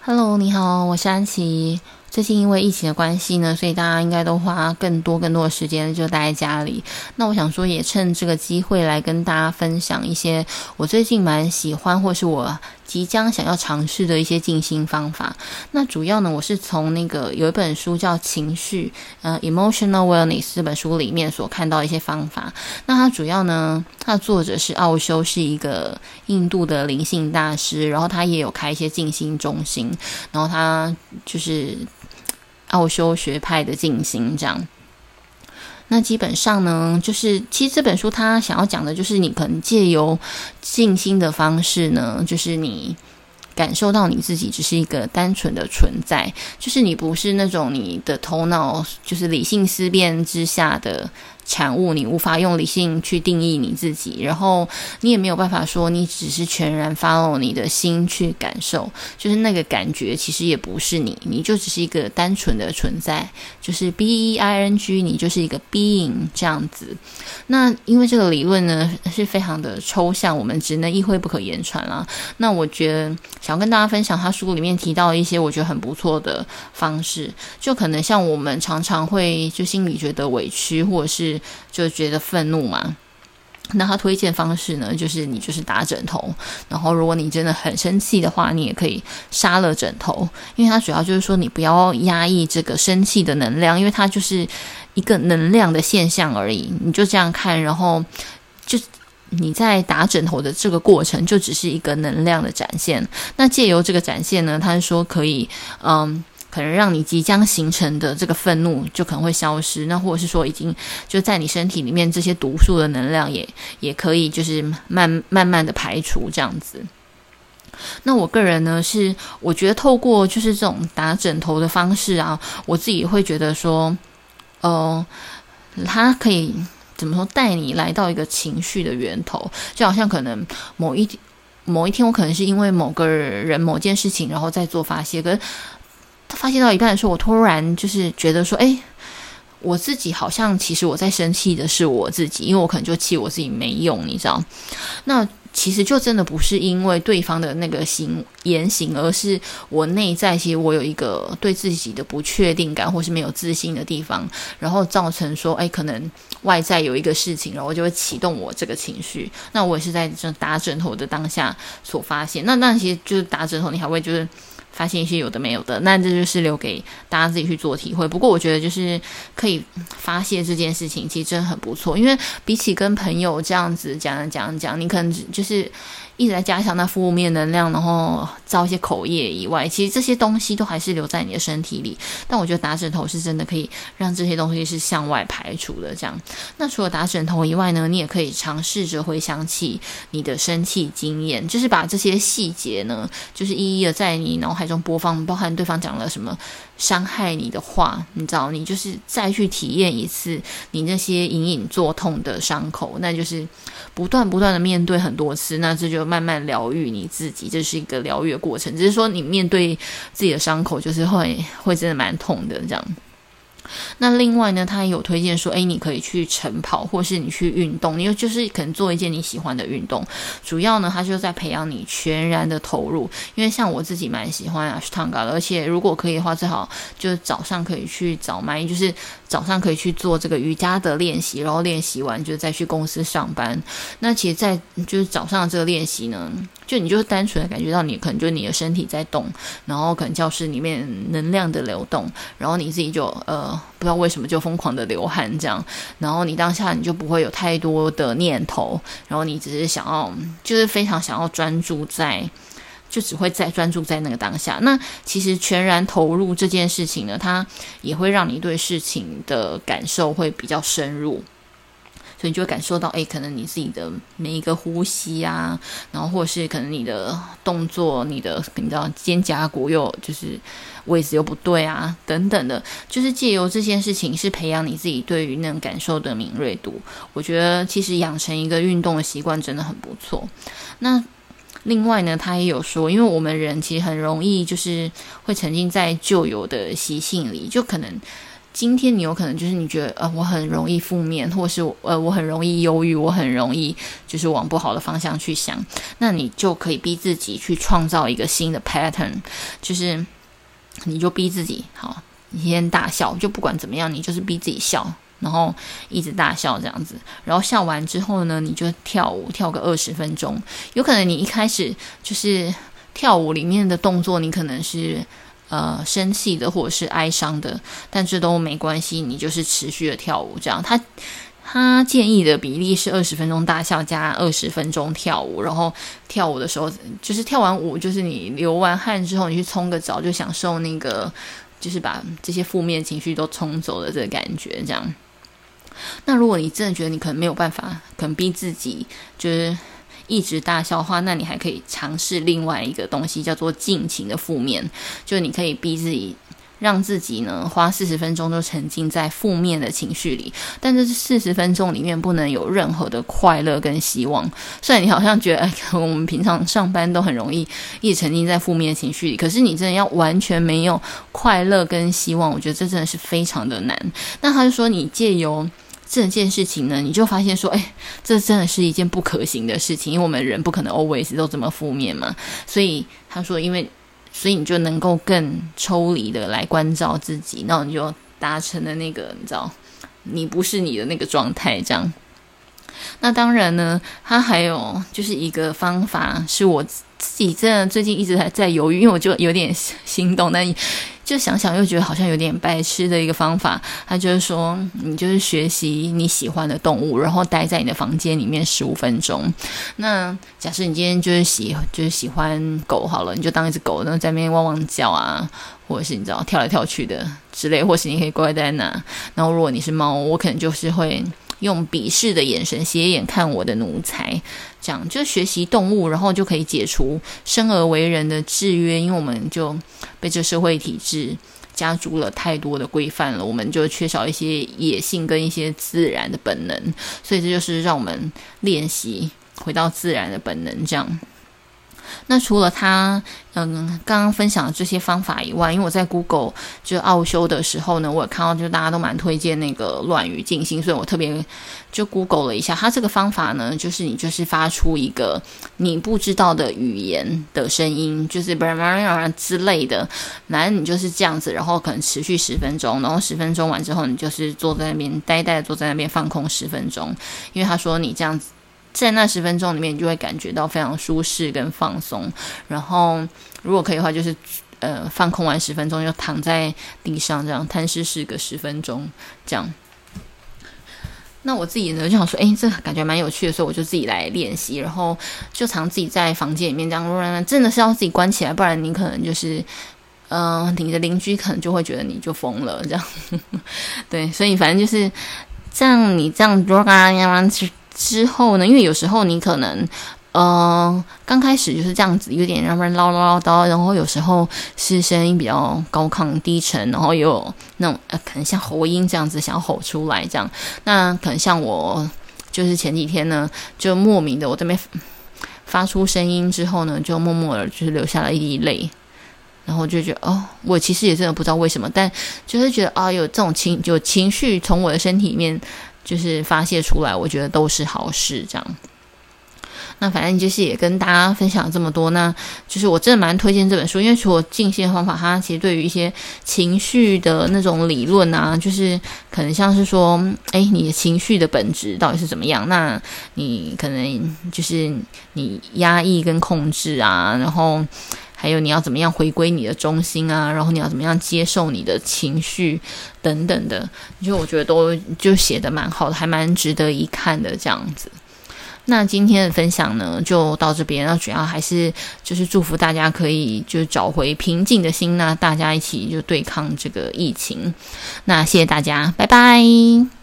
Hello，你好，我是安琪。最近因为疫情的关系呢，所以大家应该都花更多更多的时间就待在家里。那我想说，也趁这个机会来跟大家分享一些我最近蛮喜欢，或是我即将想要尝试的一些静心方法。那主要呢，我是从那个有一本书叫《情绪》呃，Emotional Wellness 这本书里面所看到一些方法。那它主要呢，它的作者是奥修，是一个印度的灵性大师，然后他也有开一些静心中心，然后他就是。奥修学派的进行这样，那基本上呢，就是其实这本书他想要讲的，就是你可能借由静心的方式呢，就是你感受到你自己只是一个单纯的存在，就是你不是那种你的头脑就是理性思辨之下的。产物，你无法用理性去定义你自己，然后你也没有办法说你只是全然 follow 你的心去感受，就是那个感觉其实也不是你，你就只是一个单纯的存在，就是 B E I N G，你就是一个 being 这样子。那因为这个理论呢是非常的抽象，我们只能意会不可言传啦。那我觉得想要跟大家分享他书里面提到一些我觉得很不错的方式，就可能像我们常常会就心里觉得委屈，或者是。就觉得愤怒嘛，那他推荐方式呢，就是你就是打枕头，然后如果你真的很生气的话，你也可以杀了枕头，因为它主要就是说你不要压抑这个生气的能量，因为它就是一个能量的现象而已，你就这样看，然后就你在打枕头的这个过程，就只是一个能量的展现。那借由这个展现呢，他是说可以，嗯。可能让你即将形成的这个愤怒就可能会消失，那或者是说已经就在你身体里面这些毒素的能量也也可以就是慢慢慢的排除这样子。那我个人呢是我觉得透过就是这种打枕头的方式啊，我自己会觉得说，哦、呃，它可以怎么说带你来到一个情绪的源头，就好像可能某一某一天我可能是因为某个人某件事情然后再做发泄，可是。他发泄到一半的时候，我突然就是觉得说，哎，我自己好像其实我在生气的是我自己，因为我可能就气我自己没用，你知道？那其实就真的不是因为对方的那个行言行，而是我内在其实我有一个对自己的不确定感，或是没有自信的地方，然后造成说，哎，可能外在有一个事情，然后就会启动我这个情绪。那我也是在这打枕头的当下所发现。那那其实就是打枕头，你还会就是。发现一些有的没有的，那这就是留给大家自己去做体会。不过我觉得就是可以发泄这件事情，其实真的很不错。因为比起跟朋友这样子讲讲讲，你可能就是。一直在加强那负面能量，然后造一些口业以外，其实这些东西都还是留在你的身体里。但我觉得打枕头是真的可以让这些东西是向外排除的。这样，那除了打枕头以外呢，你也可以尝试着回想起你的生气经验，就是把这些细节呢，就是一一的在你脑海中播放，包含对方讲了什么伤害你的话，你知道，你就是再去体验一次你那些隐隐作痛的伤口，那就是不断不断的面对很多次，那这就。慢慢疗愈你自己，这是一个疗愈的过程。只是说，你面对自己的伤口，就是会会真的蛮痛的这样。那另外呢，他也有推荐说，诶，你可以去晨跑，或是你去运动，你又就是可能做一件你喜欢的运动。主要呢，他就在培养你全然的投入。因为像我自己蛮喜欢阿斯汤加的，而且如果可以的话，最好就是早上可以去早麦，就是早上可以去做这个瑜伽的练习，然后练习完就再去公司上班。那其实，在就是早上这个练习呢，就你就是单纯的感觉到你可能就你的身体在动，然后可能教室里面能量的流动，然后你自己就呃。不知道为什么就疯狂的流汗这样，然后你当下你就不会有太多的念头，然后你只是想要，就是非常想要专注在，就只会在专注在那个当下。那其实全然投入这件事情呢，它也会让你对事情的感受会比较深入。所以你就会感受到，哎，可能你自己的每一个呼吸啊，然后或者是可能你的动作，你的你知道肩胛骨又就是位置又不对啊，等等的，就是借由这件事情是培养你自己对于那种感受的敏锐度。我觉得其实养成一个运动的习惯真的很不错。那另外呢，他也有说，因为我们人其实很容易就是会沉浸在旧有的习性里，就可能。今天你有可能就是你觉得呃我很容易负面，或是呃我很容易忧郁，我很容易就是往不好的方向去想，那你就可以逼自己去创造一个新的 pattern，就是你就逼自己好，你先大笑，就不管怎么样，你就是逼自己笑。然后一直大笑这样子，然后笑完之后呢，你就跳舞，跳个二十分钟。有可能你一开始就是跳舞里面的动作，你可能是呃生气的或者是哀伤的，但这都没关系，你就是持续的跳舞这样。他他建议的比例是二十分钟大笑加二十分钟跳舞，然后跳舞的时候就是跳完舞，就是你流完汗之后，你去冲个澡，就享受那个就是把这些负面情绪都冲走的这个感觉这样。那如果你真的觉得你可能没有办法，可能逼自己就是一直大笑的话，那你还可以尝试另外一个东西，叫做尽情的负面，就你可以逼自己，让自己呢花四十分钟都沉浸在负面的情绪里，但这是四十分钟里面不能有任何的快乐跟希望。虽然你好像觉得，哎，我们平常上班都很容易一直沉浸在负面的情绪里，可是你真的要完全没有快乐跟希望，我觉得这真的是非常的难。那他就说，你借由这件事情呢，你就发现说，哎，这真的是一件不可行的事情，因为我们人不可能 always 都这么负面嘛。所以他说，因为，所以你就能够更抽离的来关照自己，那你就达成了那个，你知道，你不是你的那个状态，这样。那当然呢，他还有就是一个方法，是我自己真的最近一直还在犹豫，因为我就有点心动，但就想想又觉得好像有点白痴的一个方法。他就是说，你就是学习你喜欢的动物，然后待在你的房间里面十五分钟。那假设你今天就是喜就是喜欢狗好了，你就当一只狗，然后在那边汪汪叫啊，或者是你知道跳来跳去的之类，或是你可以乖乖在那。然后如果你是猫，我可能就是会。用鄙视的眼神斜眼看我的奴才，这样就学习动物，然后就可以解除生而为人的制约，因为我们就被这社会体制加诸了太多的规范了，我们就缺少一些野性跟一些自然的本能，所以这就是让我们练习回到自然的本能，这样。那除了他，嗯，刚刚分享的这些方法以外，因为我在 Google 就奥修的时候呢，我有看到就大家都蛮推荐那个乱语静心，所以我特别就 Google 了一下，他这个方法呢，就是你就是发出一个你不知道的语言的声音，就是巴拉巴拉之类的，反正你就是这样子，然后可能持续十分钟，然后十分钟完之后，你就是坐在那边呆呆的坐在那边放空十分钟，因为他说你这样子。在那十分钟里面，你就会感觉到非常舒适跟放松。然后，如果可以的话，就是呃，放空完十分钟，就躺在地上这样瘫尸试个十分钟，这样。那我自己呢，就想说，哎，这感觉蛮有趣的，所以我就自己来练习。然后就常自己在房间里面这样，真的是要自己关起来，不然你可能就是，嗯、你的邻居可能就会觉得你就疯了这样。对，所以反正就是这样，你这样。之后呢，因为有时候你可能，嗯、呃，刚开始就是这样子，有点让人唠唠叨叨，然后有时候是声音比较高亢低沉，然后又有那种呃，可能像喉音这样子想要吼出来这样。那可能像我，就是前几天呢，就莫名的我这边发出声音之后呢，就默默的就是流下了一滴泪，然后就觉得哦，我其实也真的不知道为什么，但就是觉得啊，有这种情有情绪从我的身体里面。就是发泄出来，我觉得都是好事。这样，那反正就是也跟大家分享这么多。那就是我真的蛮推荐这本书，因为除了静心的方法，它其实对于一些情绪的那种理论啊，就是可能像是说，诶，你的情绪的本质到底是怎么样？那你可能就是你压抑跟控制啊，然后。还有你要怎么样回归你的中心啊？然后你要怎么样接受你的情绪等等的，就我觉得都就写得蛮好的，还蛮值得一看的这样子。那今天的分享呢，就到这边。那主要还是就是祝福大家可以就找回平静的心，那大家一起就对抗这个疫情。那谢谢大家，拜拜。